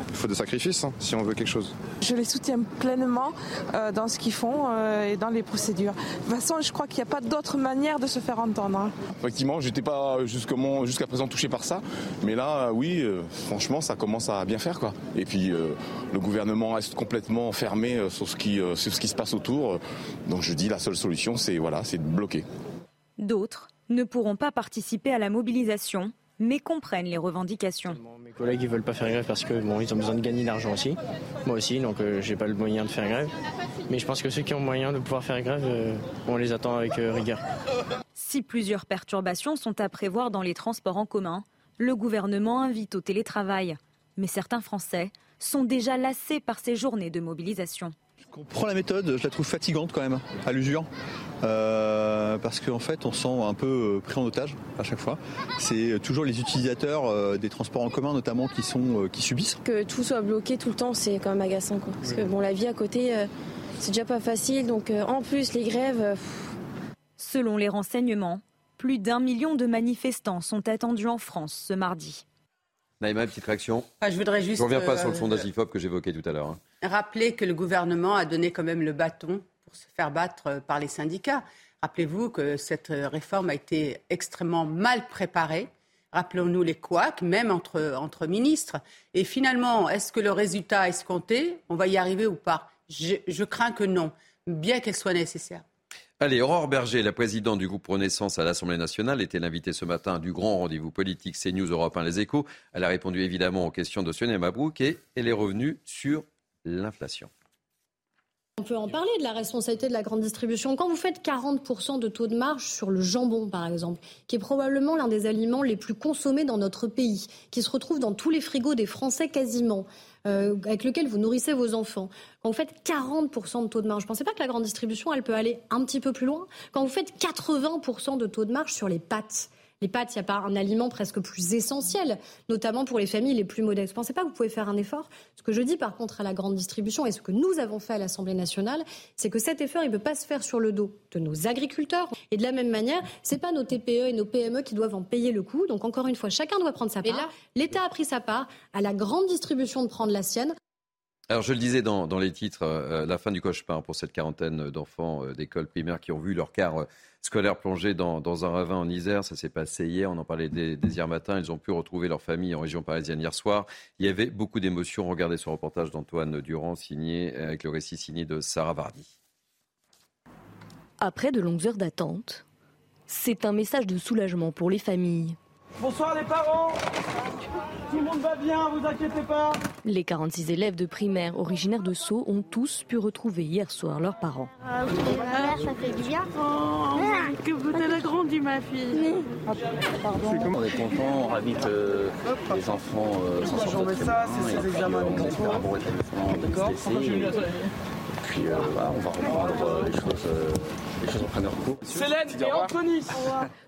S25: Il faut des sacrifices hein, si on veut quelque chose.
S26: Je les soutiens pleinement euh, dans ce qu'ils font euh, et dans les procédures. De toute façon, je crois qu'il n'y a pas d'autre manière de se faire entendre. Hein.
S25: Effectivement, j'étais pas jusqu'à présent touché par ça, mais là, oui, euh, franchement, ça commence à bien faire quoi. Et puis le gouvernement reste complètement fermé sur ce qui, sur ce qui se passe autour. Donc je dis la seule solution, c'est voilà, c'est de bloquer.
S24: D'autres ne pourront pas participer à la mobilisation mais comprennent les revendications.
S27: Mes collègues ne veulent pas faire grève parce que bon, ils ont besoin de gagner de l'argent aussi. Moi aussi, donc je euh, j'ai pas le moyen de faire grève. Mais je pense que ceux qui ont moyen de pouvoir faire grève, euh, on les attend avec euh, rigueur.
S24: Si plusieurs perturbations sont à prévoir dans les transports en commun, le gouvernement invite au télétravail. Mais certains Français sont déjà lassés par ces journées de mobilisation.
S28: Je comprends la méthode, je la trouve fatigante quand même, à l'usure.
S29: Parce qu'en fait, on se sent un peu pris en otage à chaque fois. C'est toujours les utilisateurs des transports en commun, notamment, qui sont qui subissent.
S24: Que tout soit bloqué tout le temps, c'est quand même agaçant, quoi. Parce que bon, la vie à côté, c'est déjà pas facile. Donc, en plus, les grèves.
S30: Selon les renseignements, plus d'un million de manifestants sont attendus en France ce mardi.
S2: Naïma, petite réaction?
S3: Ah, je voudrais juste.
S2: Je ne reviens pas sur le
S3: euh,
S2: sondage IFOP que j'évoquais tout à l'heure. hein.
S3: Rappeler que le gouvernement a donné quand même le bâton se faire battre par les syndicats. Rappelez-vous que cette réforme a été extrêmement mal préparée. Rappelons-nous les couacs, même entre, ministres. Et finalement, est-ce que le résultat escompté, on va y arriver ou pas? Je, je crains que non, bien qu'elle soit nécessaire.
S2: Allez, Aurore Berger, la présidente du groupe Renaissance à l'Assemblée nationale, était l'invitée ce matin du grand rendez-vous politique CNews Europe 1 Les Échos. Elle a répondu évidemment aux questions de Sonia Mabrouk et elle est revenue sur l'inflation.
S31: On peut en parler de la responsabilité de la grande distribution. Quand vous faites 40% de taux de marge sur le jambon, par exemple, qui est probablement l'un des aliments les plus consommés dans notre pays, qui se retrouve dans tous les frigos des Français quasiment, euh, avec lequel vous nourrissez vos enfants, quand vous faites 40% de taux de marge, ne pensez pas que la grande distribution, elle peut aller un petit peu plus loin? Quand vous faites 80% de taux de marge sur les pâtes, les pâtes, il n'y a pas un aliment presque plus essentiel, notamment pour les familles les plus modestes. Vous ne pensez pas que vous pouvez faire un effort Ce que je dis par contre à la grande distribution et ce que nous avons fait à l'Assemblée nationale, c'est que cet effort, il ne peut pas se faire sur le dos de nos agriculteurs. Et de la même manière, ce n'est pas nos TPE et nos PME qui doivent en payer le coût. Donc encore une fois, chacun doit prendre sa part. L'État a pris sa part, à la grande distribution de prendre la sienne.
S2: Alors je le disais dans, les titres, euh, la fin du cauchemar pour cette quarantaine d'enfants euh, d'école primaire qui ont vu leur quart euh, scolaire plongé dans, un ravin en Isère. Ça s'est passé hier, on en parlait dès, dès, hier matin. Ils ont pu retrouver leur famille en région parisienne hier soir. Il y avait beaucoup d'émotions. Regardez ce reportage d'Antoine Durand signé, avec le récit signé de Sarah Vardy.
S32: Après de longues heures d'attente, c'est un message de soulagement pour les familles.
S27: Bonsoir les parents Tout le monde va bien, vous inquiétez pas
S32: Les 46 élèves de primaire originaires de Sceaux ont tous pu retrouver hier soir leurs parents.
S27: Ah oui, ça fait bien. Oh, que vous avez grandi ma fille.
S33: Pardon. On est content, ravis que les enfants euh, sortent très
S27: ça, c'est ces examens
S33: euh, on espère un bon rétablissement
S27: D'accord,
S33: puis euh, on va reprendre euh, les choses. Euh, les choses reprennent leur cours.
S27: Célène et Anthony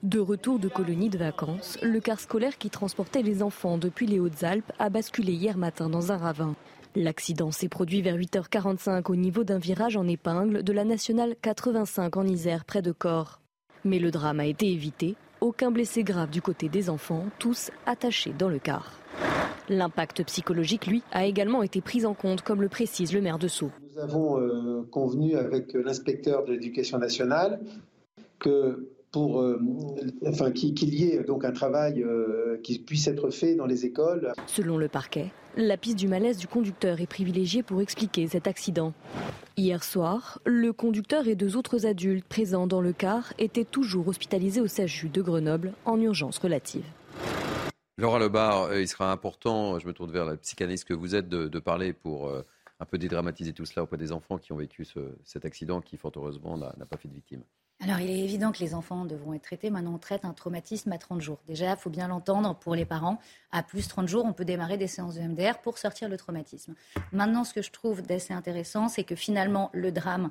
S32: De retour de colonie de vacances, le car scolaire qui transportait les enfants depuis les Hautes-Alpes a basculé hier matin dans un ravin. L'accident s'est produit vers 8h45 au niveau d'un virage en épingle de la nationale 85 en Isère, près de Corps. Mais le drame a été évité. Aucun blessé grave du côté des enfants, tous attachés dans le car. L'impact psychologique, lui, a également été pris en compte, comme le précise le maire de Sceaux.
S34: Nous avons euh, convenu avec l'inspecteur de l'éducation nationale que pour, euh, enfin, qu'il y ait donc un travail euh, qui puisse être fait dans les écoles.
S32: Selon le parquet, la piste du malaise du conducteur est privilégiée pour expliquer cet accident. Hier soir, le conducteur et deux autres adultes présents dans le car étaient toujours hospitalisés au SAGU de Grenoble en urgence relative.
S2: Laura Lebar, il sera important, je me tourne vers la psychanalyste que vous êtes, de, de parler pour euh, un peu dédramatiser tout cela auprès des enfants qui ont vécu ce, cet accident qui, fort heureusement, n'a pas fait de victime.
S6: Alors, il est évident que les enfants devront être traités. Maintenant, on traite un traumatisme à 30 jours. Déjà, il faut bien l'entendre pour les parents. À plus 30 jours, on peut démarrer des séances de MDR pour sortir le traumatisme. Maintenant, ce que je trouve d'assez intéressant, c'est que finalement, le drame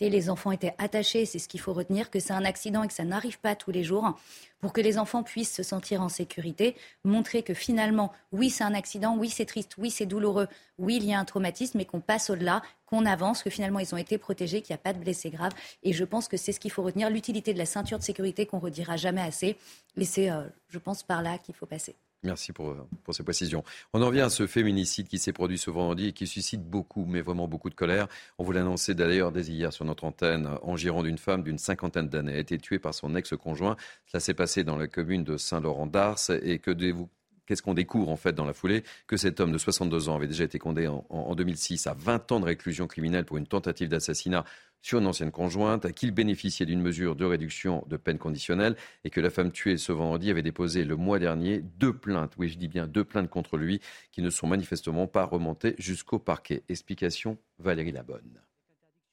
S6: les enfants étaient attachés, c'est ce qu'il faut retenir, que c'est un accident et que ça n'arrive pas tous les jours, pour que les enfants puissent se sentir en sécurité, montrer que finalement, oui, c'est un accident, oui, c'est triste, oui, c'est douloureux, oui, il y a un traumatisme, mais qu'on passe au-delà, qu'on avance, que finalement, ils ont été protégés, qu'il n'y a pas de blessés graves. Et je pense que c'est ce qu'il faut retenir, l'utilité de la ceinture de sécurité qu'on redira jamais assez. Et c'est, euh, je pense, par là qu'il faut passer.
S2: Merci pour, pour, ces précisions. On en vient à ce féminicide qui s'est produit ce vendredi et qui suscite beaucoup, mais vraiment beaucoup de colère. On vous l'annonçait d'ailleurs dès hier sur notre antenne. En Gironde, une femme d'une cinquantaine d'années a été tuée par son ex-conjoint. Cela s'est passé dans la commune de Saint-Laurent-d'Ars. Et que vous Qu'est-ce qu'on découvre en fait dans la foulée Que cet homme de 62 ans avait déjà été condamné en, en 2006 à 20 ans de réclusion criminelle pour une tentative d'assassinat sur une ancienne conjointe, à qui il bénéficiait d'une mesure de réduction de peine conditionnelle et que la femme tuée ce vendredi avait déposé le mois dernier deux plaintes, oui je dis bien deux plaintes contre lui, qui ne sont manifestement pas remontées jusqu'au parquet. Explication Valérie Labonne.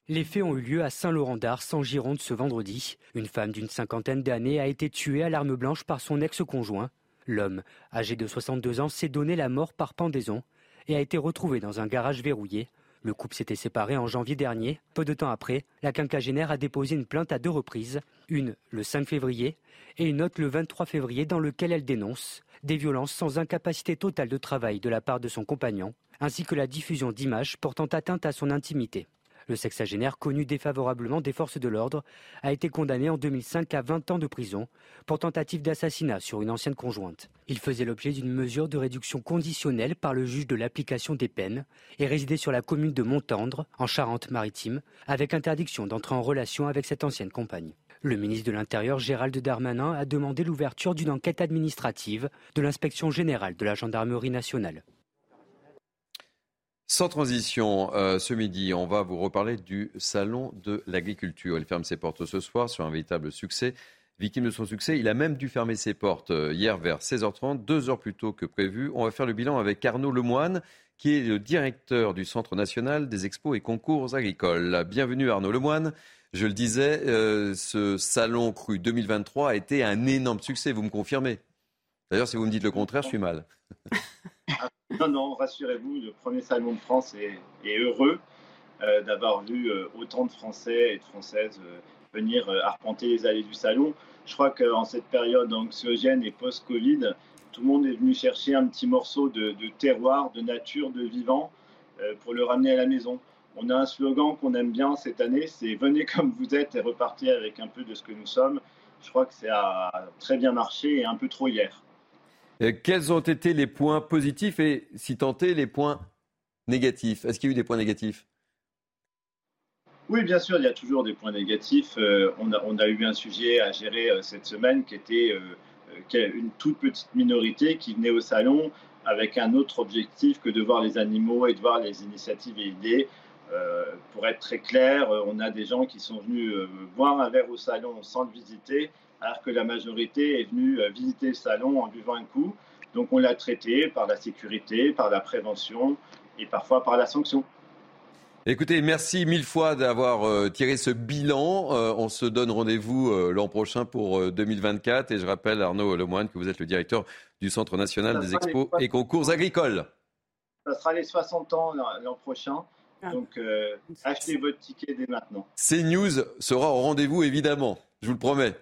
S35: Les faits ont eu lieu à Saint-Laurent-d'Ars, en Gironde, ce vendredi. Une femme d'une cinquantaine d'années a été tuée à l'arme blanche par son ex-conjoint. L'homme, âgé de 62 ans, s'est donné la mort par pendaison et a été retrouvé dans un garage verrouillé. Le couple s'était séparé en janvier dernier. Peu de temps après, la quinquagénaire a déposé une plainte à deux reprises, une le 5 février et une autre le 23 février dans lequel elle dénonce des violences sans incapacité totale de travail de la part de son compagnon, ainsi que la diffusion d'images portant atteinte à son intimité. Le sexagénaire, connu défavorablement des forces de l'ordre, a été condamné en 2005 à 20 ans de prison pour tentative d'assassinat sur une ancienne conjointe. Il faisait l'objet d'une mesure de réduction conditionnelle par le juge de l'application des peines et résidait sur la commune de Montendre, en Charente-Maritime, avec interdiction d'entrer en relation avec cette ancienne compagne. Le ministre de l'Intérieur, Gérald Darmanin, a demandé l'ouverture d'une enquête administrative de l'inspection générale de la gendarmerie nationale.
S2: Sans transition, euh, ce midi, on va vous reparler du Salon de l'agriculture. Il ferme ses portes ce soir sur un véritable succès. Victime de son succès, il a même dû fermer ses portes euh, hier vers 16h30, deux heures plus tôt que prévu. On va faire le bilan avec Arnaud Lemoine, qui est le directeur du Centre national des expos et concours agricoles. Bienvenue Arnaud Lemoine. Je le disais, euh, ce Salon Cru 2023 a été un énorme succès, vous me confirmez D'ailleurs, si vous me dites le contraire, je suis mal.
S36: Non, non, rassurez-vous, le premier salon de France est, heureux euh, d'avoir vu euh, autant de Français et de Françaises euh, venir arpenter les allées du salon. Je crois qu'en cette période anxiogène et post-Covid, tout le monde est venu chercher un petit morceau de, terroir, de nature, de vivant pour le ramener à la maison. On a un slogan qu'on aime bien cette année, c'est Venez comme vous êtes et repartez avec un peu de ce que nous sommes. Je crois que ça a très bien marché et un peu trop hier.
S2: Euh, quels ont été les points positifs et, si tenté, les points négatifs? Est-ce qu'il y a eu des points négatifs?
S36: Oui, bien sûr, il y a toujours des points négatifs. Euh, on, a, eu un sujet à gérer euh, cette semaine qui était une toute petite minorité qui venait au salon avec un autre objectif que de voir les animaux et de voir les initiatives et idées. pour être très clair, on a des gens qui sont venus boire un verre au salon sans le visiter alors que la majorité est venue euh, visiter le salon en buvant un coup. Donc on l'a traité par la sécurité, par la prévention et parfois par la sanction.
S2: Écoutez, merci mille fois d'avoir euh, tiré ce bilan. Euh, on se donne rendez-vous l'an prochain pour 2024. Et je rappelle, Arnaud Lemoine, que vous êtes le directeur du Centre national des expos et concours agricoles.
S36: Ça sera les 60 ans l'an prochain. Ah. Donc achetez votre ticket dès maintenant.
S2: CNews sera au rendez-vous, évidemment. Je vous le promets.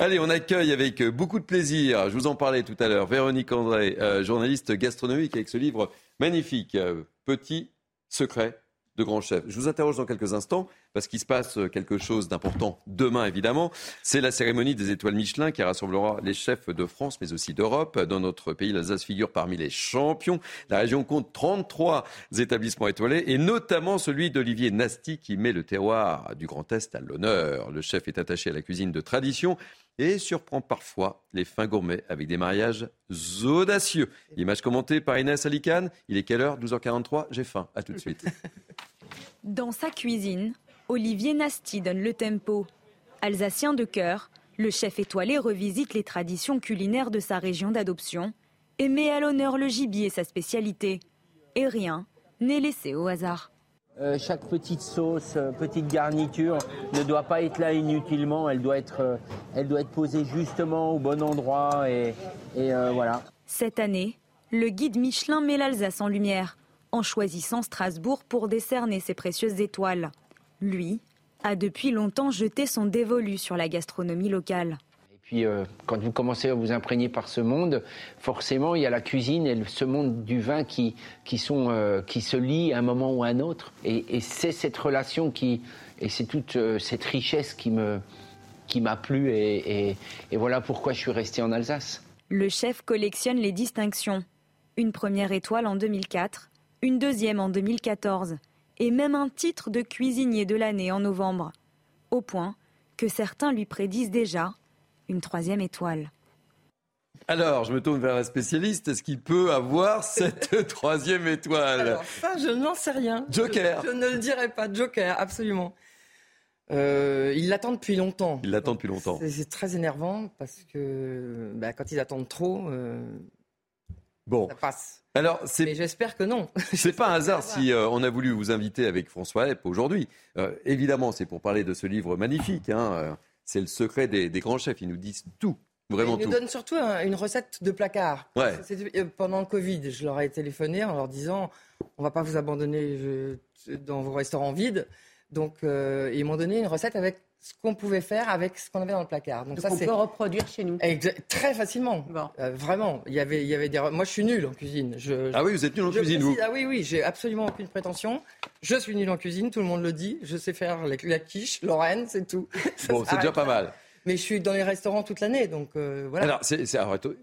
S2: Allez, on accueille avec beaucoup de plaisir, je vous en parlais tout à l'heure, Véronique André, euh, journaliste gastronomique avec ce livre magnifique, euh, Petit secret de grand chef. Je vous interroge dans quelques instants parce qu'il se passe quelque chose d'important demain, évidemment. C'est la cérémonie des étoiles Michelin qui rassemblera les chefs de France, mais aussi d'Europe. Dans notre pays, l'Alsace figure parmi les champions. La région compte 33 établissements étoilés et notamment celui d'Olivier Nasty qui met le terroir du Grand Est à l'honneur. Le chef est attaché à la cuisine de tradition et surprend parfois les fins gourmets avec des mariages audacieux. Image commentée par Inès Alicane. Il est quelle heure? 12h43 J'ai faim. À tout de suite.
S24: Dans sa cuisine, Olivier Nasty donne le tempo. Alsacien de cœur, le chef étoilé revisite les traditions culinaires de sa région d'adoption et met à l'honneur le gibier, sa spécialité. Et rien n'est laissé au hasard.
S34: Euh, chaque petite sauce, euh, petite garniture ne doit pas être là inutilement, elle doit être, euh, elle doit être posée justement au bon endroit et, et voilà.
S24: Cette année, le guide Michelin met l'Alsace en lumière en choisissant Strasbourg pour décerner ses précieuses étoiles. Lui a depuis longtemps jeté son dévolu sur la gastronomie locale.
S34: Et puis, euh, quand vous commencez à vous imprégner par ce monde, forcément, il y a la cuisine et ce monde du vin qui, qui, sont, euh, qui se lient à un moment ou à un autre. Et, c'est cette relation qui, et c'est toute euh, cette richesse qui me qui m'a plu et, et voilà pourquoi je suis resté en Alsace.
S24: Le chef collectionne les distinctions. Une première étoile en 2004, une deuxième en 2014 et même un titre de cuisinier de l'année en novembre, au point que certains lui prédisent déjà une troisième étoile.
S2: Alors, je me tourne vers la spécialiste. Est-ce qu'il peut avoir cette troisième étoile?
S37: Alors ça, je n'en sais rien.
S2: Joker.
S37: Je, ne le dirai pas. Joker, absolument. Euh, ils l'attendent depuis longtemps.
S2: Ils l'attendent depuis longtemps.
S37: C'est très énervant parce que bah, quand ils attendent trop, euh,
S2: bon.
S37: ça passe.
S2: Alors,
S37: Mais j'espère que non.
S2: C'est pas un hasard si euh, on a voulu vous inviter avec François Epp aujourd'hui. Euh, évidemment, c'est pour parler de ce livre magnifique. Hein, euh, c'est le secret des, grands chefs. Ils nous disent tout. Vraiment
S37: ils
S2: nous
S37: donnent surtout une recette de placard.
S2: Ouais.
S37: Pendant le Covid, je leur ai téléphoné en leur disant on va pas vous abandonner dans vos restaurants vides. Donc, ils m'ont donné une recette avec ce qu'on pouvait faire avec ce qu'on avait dans le placard.
S3: Donc, ça, on peut reproduire chez nous.
S37: très facilement. Euh, vraiment. Il y avait, il y avait des. Moi, je suis nul en cuisine. Je,
S2: ah oui, vous êtes nul en cuisine, vous
S37: Ah oui, oui, j'ai absolument aucune prétention. Je suis nul en cuisine, tout le monde le dit. Je sais faire la quiche, Lorraine, c'est tout.
S2: bon, c'est déjà pas mal.
S37: Mais je suis dans les restaurants toute l'année, donc euh, voilà.
S2: Alors, c'est,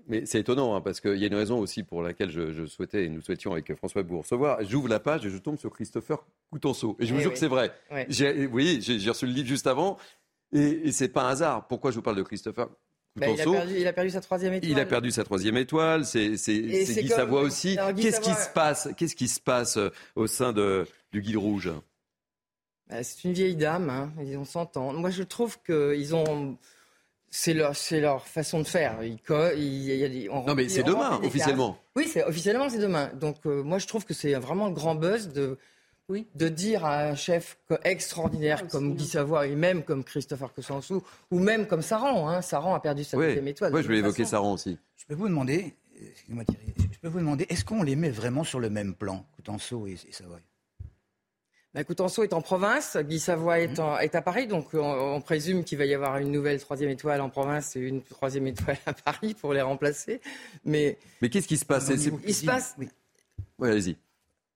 S2: mais c'est étonnant, hein, parce qu'il y a une raison aussi pour laquelle je, souhaitais, et nous souhaitions avec François vous recevoir. J'ouvre la page et je tombe sur Christopher Coutenceau. Et je vous eh jure que c'est vrai. J'ai, oui, j'ai, reçu le livre juste avant, et, et c'est pas un hasard. Pourquoi je vous parle de Christopher
S37: bah, il, a perdu, il, a perdu, sa troisième étoile.
S2: Il a perdu sa troisième étoile. C'est Guy Savoie aussi. Qu'est-ce qui se passe Qu'est-ce qui se passe euh, au sein de, du Guide Rouge?
S37: Bah, C'est une vieille dame. Hein, ils ont 100 ans. Moi, je trouve qu'ils ont c'est leur, leur façon de faire. Ils,
S2: non, mais c'est demain, officiellement.
S37: Oui, c'est, officiellement, c'est demain. Donc, euh, moi, je trouve que c'est vraiment le grand buzz de, oui. de dire à un chef extraordinaire comme Guy Savoy, et même comme Christopher Cossensou, ou même comme Saran. Hein. Saran a perdu sa deuxième étoile.
S2: Oui, je voulais évoquer Saran aussi.
S4: Je peux vous demander, excusez-moi Thierry, je peux vous demander, est-ce qu'on les met vraiment sur le même plan, Coutenceau et, et Savoy
S37: bah, Coutenceau est en province, Guy Savoy est, mhm. est à Paris, donc on, présume qu'il va y avoir une nouvelle troisième étoile en province et une troisième étoile à Paris pour les remplacer. Mais,
S2: mais qu'est-ce qui se passe?
S37: Il se passe. Oui,
S2: allez-y.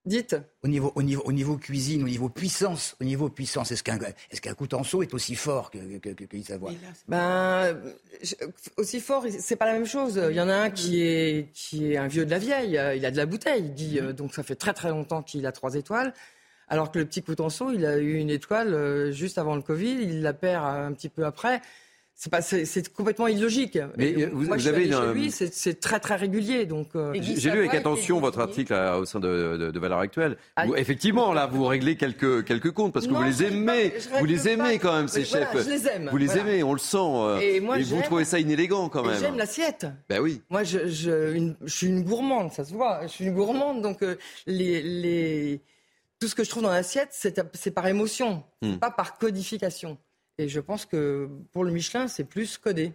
S37: Dites.
S4: Au niveau, au, niveau, au niveau cuisine, au niveau puissance, au niveau puissance, est-ce qu'un est Coutenceau est aussi fort que, que, que, Guy Savoy
S37: Ben aussi fort, c'est pas la même chose. Il y en a un qui est qui est un vieux de la vieille. Il a de la bouteille, Guy. Mhm. Donc ça fait très très longtemps qu'il a trois étoiles. Alors que le petit Coutenceau, il a eu une étoile euh, juste avant le Covid, il la perd un petit peu après. C'est pas, c'est complètement illogique.
S2: Mais euh, vous, vous avez
S37: une... lui, c'est très très régulier. Donc
S2: euh, j'ai lu avec attention votre article au sein de, de, de Valeurs Actuelles. Ah, effectivement, là, vous réglez quelques quelques comptes parce que vous les aimez, vous les aimez quand même ces chefs.
S37: je les aime.
S2: Vous les aimez, on le sent. Et, moi, vous trouvez ça inélégant quand même.
S37: J'aime l'assiette.
S2: Ben oui.
S37: Moi, je, je, je, suis une gourmande, ça se voit. Je suis une gourmande, donc les les tout ce que je trouve dans l'assiette, c'est par émotion, hmm. pas par codification. Et je pense que pour le Michelin, c'est plus codé.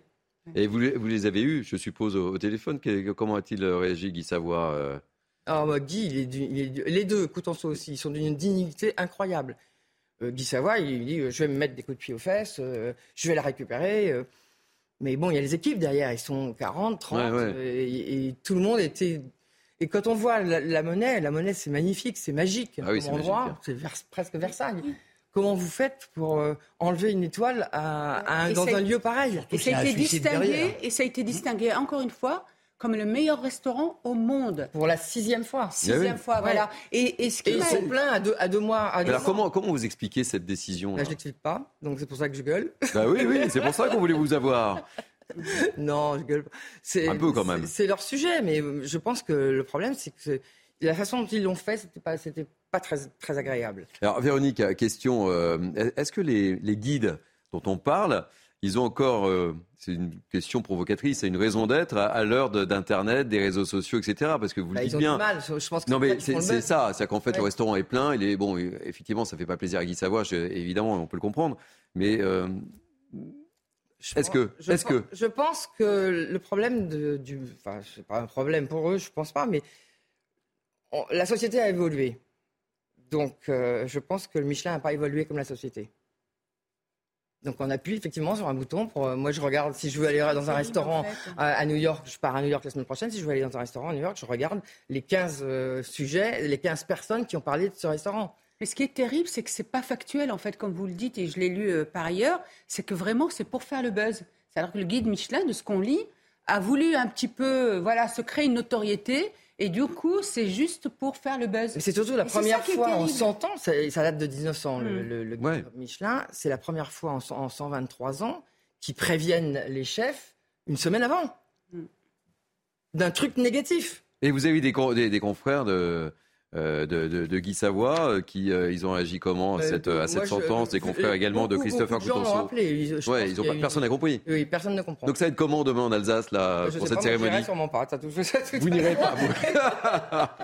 S2: Et vous, vous, les avez eus, je suppose, au, téléphone. comment a-t-il réagi, Guy Savoie euh
S37: ah, bah, Guy, il est, les deux, Coutenceau aussi, ils sont d'une dignité incroyable. Euh, Guy Savoie, il dit Je vais me mettre des coups de pied aux fesses, euh, je vais la récupérer. mais bon, il y a les équipes derrière, ils sont 40, 30, et, tout le monde était et quand on voit la, monnaie, la monnaie c'est magnifique, c'est magique.
S2: Ah oui, c'est
S37: endroit, c'est presque Versailles. Comment vous faites pour euh, enlever une étoile à, dans un lieu pareil?
S3: et ça, a été distingué, et ça a été distingué encore une fois comme le meilleur restaurant au monde.
S37: Pour la sixième fois.
S3: Sixième fois, voilà.
S37: Et, ce ils sont pleins à deux, à deux mois.
S2: Alors comment, comment vous expliquez cette décision
S37: là Je n'explique pas, donc c'est pour ça que je gueule.
S2: Bah oui, oui, c'est pour ça qu'on voulait vous avoir.
S37: non, je gueule.
S2: C'est un peu quand même.
S37: C'est leur sujet, mais je pense que le problème, c'est que la façon dont ils l'ont fait, c'était pas, c'était pas très, très agréable.
S2: Alors, Véronique, question euh, est-ce que les, guides dont on parle, ils ont encore, euh, c'est une question provocatrice, c'est une raison d'être à, l'heure d'Internet, des réseaux sociaux, etc. Parce que vous le bah, dites bien.
S37: mal. Je pense que
S2: non, mais c'est ça. C'est qu'en fait, le restaurant est plein. Il est bon. Effectivement, ça fait pas plaisir à Guy Savoie. évidemment, on peut le comprendre. Mais euh, est-ce que,
S37: je,
S2: est que,
S37: je pense que le problème de, du, enfin, c'est pas un problème pour eux, je pense pas, mais la société a évolué. Donc, euh, je pense que le Michelin n'a pas évolué comme la société. Donc, on appuie effectivement sur un bouton. Pour, euh, moi, je regarde si je veux aller dans un restaurant à, New York. Je pars à New York la semaine prochaine. Si je veux aller dans un restaurant à New York, je regarde les 15 euh, sujets, les 15 personnes qui ont parlé de ce restaurant.
S3: Mais ce qui est terrible, c'est que c'est pas factuel, en fait, comme vous le dites, et je l'ai lu euh, par ailleurs, c'est que vraiment, c'est pour faire le buzz. C'est-à-dire que le guide Michelin, de ce qu'on lit, a voulu un petit peu, euh, voilà, se créer une notoriété. Et du coup, c'est juste pour faire le buzz.
S37: C'est surtout la première fois en 100 ans, ça, date de 1900, le, mm. guide Michelin, c'est la première fois en, 123 ans qu'ils préviennent les chefs une semaine avant mm. d'un truc négatif.
S2: Et vous avez des, des confrères de, euh, de, Guy Savoie, euh, qui euh, ils ont agi comment à cette, à cette sentence, des confrères également de Christopher Coutenceau. Ouais, ils ont personne n'a compris.
S37: Oui, personne ne comprend.
S2: Donc ça va être comment demain en Alsace là pour cette cérémonie
S37: sûrement pas. Ça
S2: vous n'irez pas.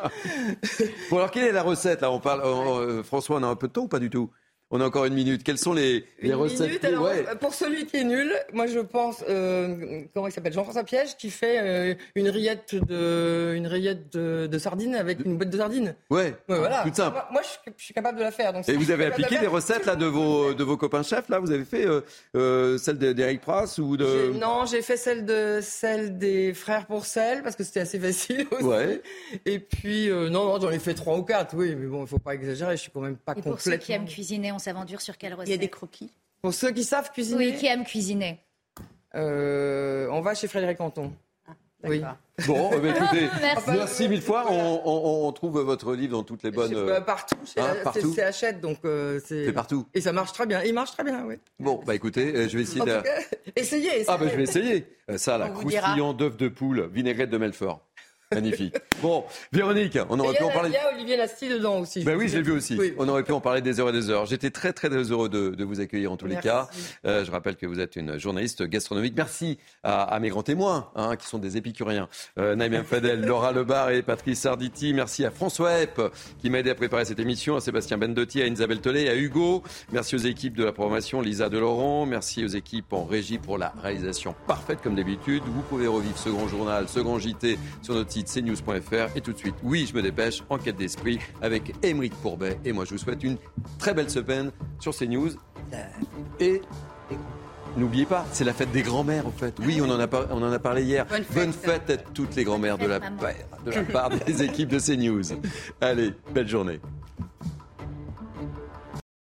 S2: bon alors quelle est la recette là? On parle, François, on a un peu de temps ou pas du tout? On a encore une minute. Quelles sont les, les
S37: Une
S2: recettes
S37: minute, alors, Pour celui qui est nul, moi je pense, euh, comment il s'appelle Jean-François Piège qui fait euh, une rillette de, une rillette de, de sardines avec une boîte de sardines.
S2: Ouais,
S37: Ouais, voilà.
S2: tout simple.
S37: Moi, moi, je, je suis capable de la faire. Donc,
S2: Et vous avez appliqué
S37: faire,
S2: recettes là de vos de vos copains chefs là Vous avez fait euh, euh, celle de- d'Eric Pras ou de
S37: Non, j'ai fait celle de celle des frères pour sel parce que c'était assez facile aussi.
S2: Ouais.
S37: Et puis euh, non, non, j'en ai fait trois ou quatre, oui, mais bon, il faut pas exagérer. Je suis quand même pas
S6: Et pour ceux
S37: complètement.
S6: qui aiment cuisiner, on s'aventure sur quelle recette
S3: Il y a des croquis.
S37: Pour ceux qui savent cuisiner.
S6: Oui, qui aiment cuisiner.
S37: Euh, on va chez Frédéric Canton. oui.
S2: Bon, eh ben, écoutez,
S6: Merci.
S2: merci mille fois. On, on- on trouve votre livre dans toutes les bonnes.
S37: Je- bah, partout, chez
S2: Hein, partout.
S37: c'est Hachette, donc euh, c'est.
S2: Partout.
S37: Et ça marche très bien. Il marche très bien, oui.
S2: Bon, bah écoutez, euh, je vais essayer de.
S37: cas, essayez, essayez.
S2: Ah bah je vais essayer. Euh, Ça, là, croustillant d'œufs de poule, vinaigrette de Melfort. Magnifique. Bon, Véronique, on aurait pu en parler.
S37: il y a Olivier Lasty dedans aussi.
S2: Ben oui, je l'ai vu aussi.
S37: Oui.
S2: On aurait pu en parler des heures et des heures. J'étais très, très, heureux de, de vous accueillir en tous les cas. Euh, je rappelle que vous êtes une journaliste gastronomique. Merci à, à mes grands témoins, hein, qui sont des épicuriens. Euh, Naïm Fadel, Laura Lebar et Patrice Arditi. Merci à François Epp, qui m'a aidé à préparer cette émission, à Sébastien Bendotti, à Isabelle Tollet, à Hugo. Merci aux équipes de la programmation, Lisa Delaurent. Merci aux équipes en régie pour la réalisation parfaite, comme d'habitude. Vous pouvez revivre ce grand journal, ce grand JT sur notre site cnews.fr. Et tout de suite, oui, je me dépêche, enquête d'esprit avec Émeric Courbet. Et moi, je vous souhaite une très belle semaine sur CNews. Et n'oubliez pas, c'est la fête des grands-mères, en fait. Oui, on en a, par- on en a parlé hier.
S3: Bonne fête.
S2: à toutes les grands-mères de, la de la part des équipes de CNews. Allez, belle journée.